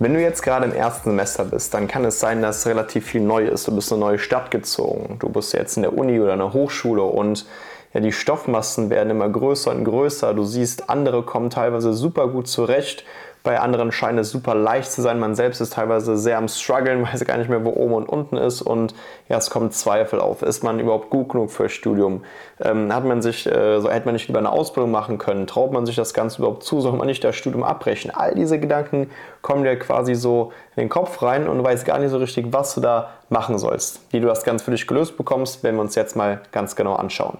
Wenn du jetzt gerade im ersten Semester bist, dann kann es sein, dass relativ viel neu ist. Du bist in eine neue Stadt gezogen. Du bist jetzt in der Uni oder in der Hochschule und ja, die Stoffmassen werden immer größer und größer. Du siehst, andere kommen teilweise super gut zurecht bei anderen scheint es super leicht zu sein. Man selbst ist teilweise sehr am struggeln, weiß gar nicht mehr, wo oben und unten ist. Und ja, es kommen Zweifel auf. Ist man überhaupt gut genug für Studium? Ähm, hat man sich, äh, so hätte man nicht lieber eine Ausbildung machen können? Traut man sich das Ganze überhaupt zu? Soll man nicht das Studium abbrechen? All diese Gedanken kommen dir quasi so in den Kopf rein und du weißt gar nicht so richtig, was du da machen sollst. Wie du das ganz für dich gelöst bekommst, werden wir uns jetzt mal ganz genau anschauen.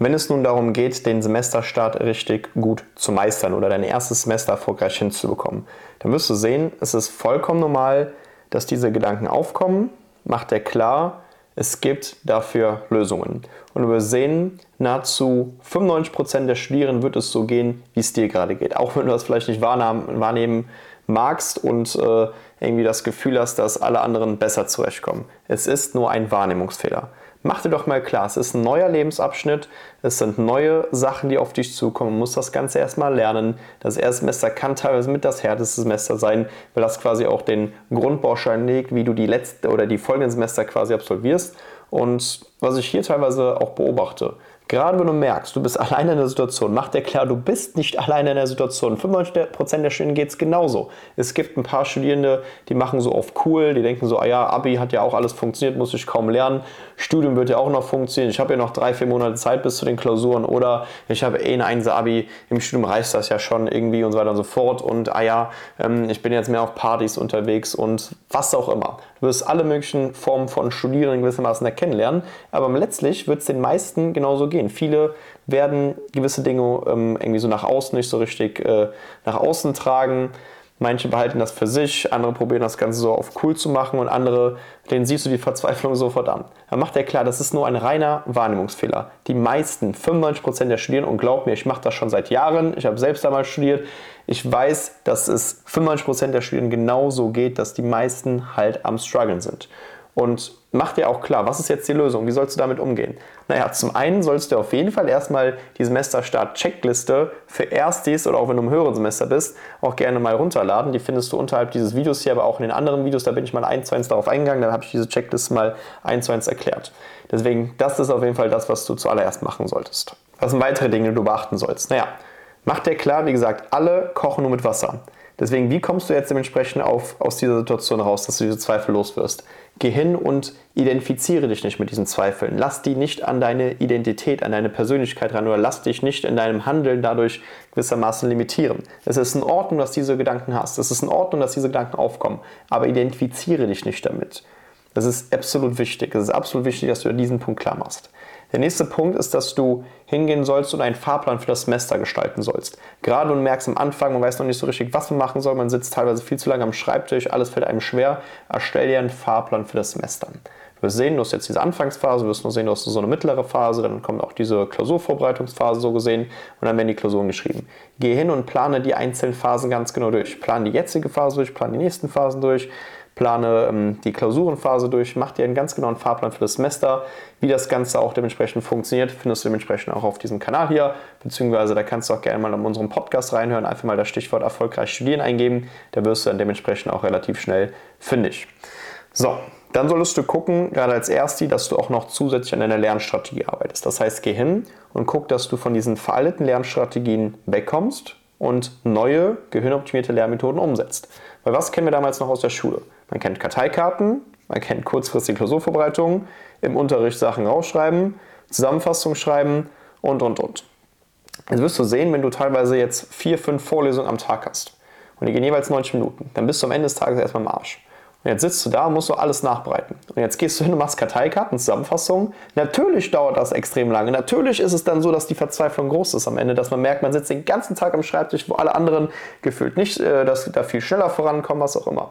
Wenn es nun darum geht, den Semesterstart richtig gut zu meistern oder dein erstes Semester erfolgreich hinzubekommen, dann wirst du sehen, es ist vollkommen normal, dass diese Gedanken aufkommen. Mach dir klar, es gibt dafür Lösungen. Und wirst sehen, nahezu 95% der Studierenden wird es so gehen, wie es dir gerade geht. Auch wenn du das vielleicht nicht wahrnehmen magst und äh, irgendwie das Gefühl hast, dass alle anderen besser zurechtkommen. Es ist nur ein Wahrnehmungsfehler. Mach dir doch mal klar, es ist ein neuer Lebensabschnitt, es sind neue Sachen, die auf dich zukommen. Du musst das Ganze erstmal lernen. Das erste Semester kann teilweise mit das härteste Semester sein, weil das quasi auch den Grundbaustein legt, wie du die letzte oder die folgenden Semester quasi absolvierst. Und was ich hier teilweise auch beobachte, Gerade wenn du merkst, du bist alleine in der Situation, mach dir klar, du bist nicht alleine in der Situation. 95% der Studierenden geht es genauso. Es gibt ein paar Studierende, die machen so auf cool, die denken so, ah ja, Abi hat ja auch alles funktioniert, muss ich kaum lernen. Studium wird ja auch noch funktionieren. Ich habe ja noch drei, vier Monate Zeit bis zu den Klausuren oder ich habe eh ein 1 Abi, im Studium reicht das ja schon irgendwie und so weiter und so fort. Und ah ja, ähm, ich bin jetzt mehr auf Partys unterwegs und was auch immer. Du wirst alle möglichen Formen von Studierenden gewissermaßen erkennen lernen, aber letztlich wird es den meisten genauso gehen gehen. Viele werden gewisse Dinge ähm, irgendwie so nach außen nicht so richtig äh, nach außen tragen. Manche behalten das für sich, andere probieren das Ganze so auf cool zu machen und andere, denen siehst du die Verzweiflung sofort an. Dann macht er klar, das ist nur ein reiner Wahrnehmungsfehler. Die meisten, 95% der Studierenden, und glaub mir, ich mache das schon seit Jahren, ich habe selbst damals studiert, ich weiß, dass es 95% der Studierenden genauso geht, dass die meisten halt am struggeln sind. Und mach dir auch klar, was ist jetzt die Lösung? Wie sollst du damit umgehen? Naja, zum einen sollst du auf jeden Fall erstmal die Semesterstart-Checkliste für Erstis oder auch wenn du im höheren Semester bist, auch gerne mal runterladen. Die findest du unterhalb dieses Videos hier, aber auch in den anderen Videos, da bin ich mal eins zu eins darauf eingegangen, dann habe ich diese Checkliste mal eins zu eins erklärt. Deswegen, das ist auf jeden Fall das, was du zuallererst machen solltest. Was sind weitere Dinge, die du beachten sollst? Naja, mach dir klar, wie gesagt, alle kochen nur mit Wasser. Deswegen, wie kommst du jetzt dementsprechend auf, aus dieser Situation raus, dass du diese Zweifel loswirst? Geh hin und identifiziere dich nicht mit diesen Zweifeln. Lass die nicht an deine Identität, an deine Persönlichkeit ran oder lass dich nicht in deinem Handeln dadurch gewissermaßen limitieren. Es ist in Ordnung, dass du diese Gedanken hast. Es ist in Ordnung, dass diese Gedanken aufkommen. Aber identifiziere dich nicht damit. Das ist absolut wichtig. Es ist absolut wichtig, dass du diesen Punkt klar machst. Der nächste Punkt ist, dass du hingehen sollst und einen Fahrplan für das Semester gestalten sollst. Gerade und merkst am Anfang, man weiß noch nicht so richtig, was man machen soll, man sitzt teilweise viel zu lange am Schreibtisch, alles fällt einem schwer, erstell dir einen Fahrplan für das Semester. Du wirst sehen, du hast jetzt diese Anfangsphase, du wirst nur sehen, du hast so eine mittlere Phase, dann kommt auch diese Klausurvorbereitungsphase so gesehen und dann werden die Klausuren geschrieben. Geh hin und plane die einzelnen Phasen ganz genau durch. Plane die jetzige Phase durch, plane die nächsten Phasen durch, plane ähm, die Klausurenphase durch, mach dir einen ganz genauen Fahrplan für das Semester. Wie das Ganze auch dementsprechend funktioniert, findest du dementsprechend auch auf diesem Kanal hier, beziehungsweise da kannst du auch gerne mal in unserem Podcast reinhören, einfach mal das Stichwort erfolgreich studieren eingeben, da wirst du dann dementsprechend auch relativ schnell fündig. So, dann solltest du gucken, gerade als Ersti, dass du auch noch zusätzlich an deiner Lernstrategie arbeitest. Das heißt, geh hin und guck, dass du von diesen veralteten Lernstrategien wegkommst und neue, gehirnoptimierte Lernmethoden umsetzt. Weil was kennen wir damals noch aus der Schule? Man kennt Karteikarten, man kennt kurzfristige Klausurvorbereitungen, im Unterricht Sachen rausschreiben, Zusammenfassung schreiben und, und, und. Jetzt wirst du sehen, wenn du teilweise jetzt vier, fünf Vorlesungen am Tag hast und die gehen jeweils 90 Minuten, dann bist du am Ende des Tages erstmal im Arsch. Und jetzt sitzt du da und musst du alles nachbereiten. Und jetzt gehst du hin und machst Karteikarten, Zusammenfassungen. Natürlich dauert das extrem lange. Natürlich ist es dann so, dass die Verzweiflung groß ist am Ende, dass man merkt, man sitzt den ganzen Tag am Schreibtisch, wo alle anderen gefühlt nicht, äh, dass da viel schneller vorankommen, was auch immer.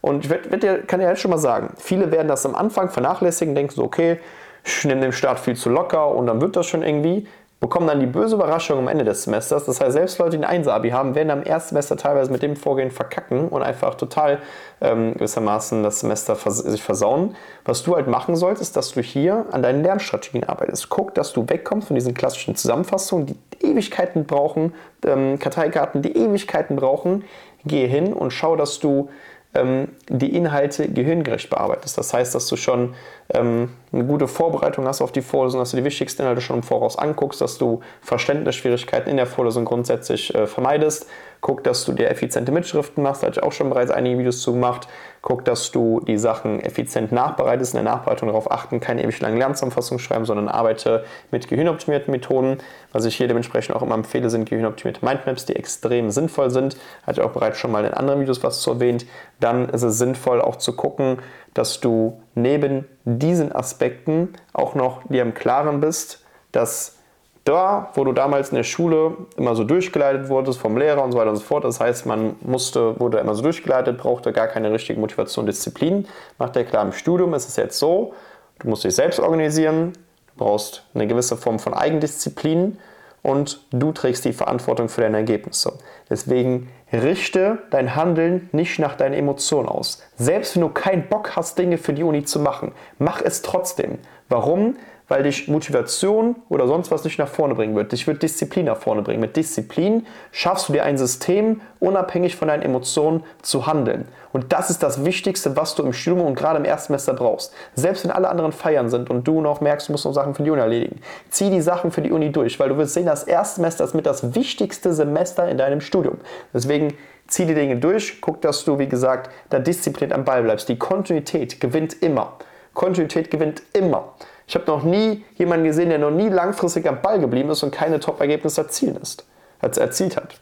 Und ich werd, werd kann dir jetzt schon mal sagen, viele werden das am Anfang vernachlässigen, denken so, okay, ich nehme den Start viel zu locker und dann wird das schon irgendwie bekommen dann die böse Überraschung am Ende des Semesters. Das heißt, selbst Leute, die ein 1-Abi haben, werden am ersten Semester teilweise mit dem Vorgehen verkacken und einfach total ähm, gewissermaßen das Semester vers sich versauen. Was du halt machen solltest, ist, dass du hier an deinen Lernstrategien arbeitest. Guck, dass du wegkommst von diesen klassischen Zusammenfassungen, die Ewigkeiten brauchen, ähm, Karteikarten, die Ewigkeiten brauchen. Geh hin und schau, dass du ähm, die Inhalte gehirngerecht bearbeitest. Das heißt, dass du schon ähm, eine gute Vorbereitung hast auf die Vorlesung, dass du die wichtigsten Inhalte schon im Voraus anguckst, dass du Verständnisschwierigkeiten in der Vorlesung grundsätzlich äh, vermeidest. Guck, dass du dir effiziente Mitschriften machst, da hatte ich auch schon bereits einige Videos zu gemacht. Guck, dass du die Sachen effizient nachbereitest, in der Nachbereitung darauf achten, keine ewig langen Lernzusammenfassungen schreiben, sondern arbeite mit gehirnoptimierten Methoden. Was ich hier dementsprechend auch immer empfehle, sind gehirnoptimierte Mindmaps, die extrem sinnvoll sind. Hatte ich auch bereits schon mal in anderen Videos was zu erwähnt. Dann ist es sinnvoll auch zu gucken, dass du neben diesen Aspekten auch noch dir im Klaren bist, dass da, wo du damals in der Schule immer so durchgeleitet wurdest vom Lehrer und so weiter und so fort, das heißt, man musste, wurde immer so durchgeleitet, brauchte gar keine richtige Motivation, Disziplin. Macht dir klar, im Studium ist es jetzt so, du musst dich selbst organisieren, du brauchst eine gewisse Form von Eigendisziplin und du trägst die Verantwortung für deine Ergebnisse. Deswegen richte dein Handeln nicht nach deinen Emotionen aus. Selbst wenn du keinen Bock hast, Dinge für die Uni zu machen, mach es trotzdem. Warum? Weil dich Motivation oder sonst was nicht nach vorne bringen wird. Dich wird Disziplin nach vorne bringen. Mit Disziplin schaffst du dir ein System, unabhängig von deinen Emotionen zu handeln. Und das ist das Wichtigste, was du im Studium und gerade im Erstsemester brauchst. Selbst wenn alle anderen feiern sind und du noch merkst, du musst noch Sachen für die Uni erledigen, zieh die Sachen für die Uni durch, weil du wirst sehen, das Erstsemester ist mit das wichtigste Semester in deinem Studium. Deswegen zieh die Dinge durch, guck, dass du, wie gesagt, da diszipliniert am Ball bleibst. Die Kontinuität gewinnt immer. Kontinuität gewinnt immer. Ich habe noch nie jemanden gesehen, der noch nie langfristig am Ball geblieben ist und keine Top-Ergebnisse erzielt hat.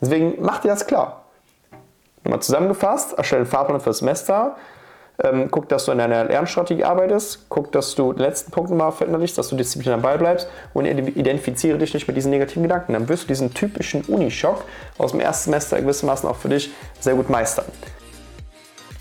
Deswegen mach dir das klar. Nochmal zusammengefasst, erstelle einen Fahrplan für das Semester, ähm, guck, dass du in deiner Lernstrategie arbeitest, guck, dass du den letzten Punkt mal verinnerlichst, dass du diszipliniert am Ball bleibst und identifiziere dich nicht mit diesen negativen Gedanken. Dann wirst du diesen typischen Unischock aus dem ersten Semester gewissermaßen auch für dich sehr gut meistern.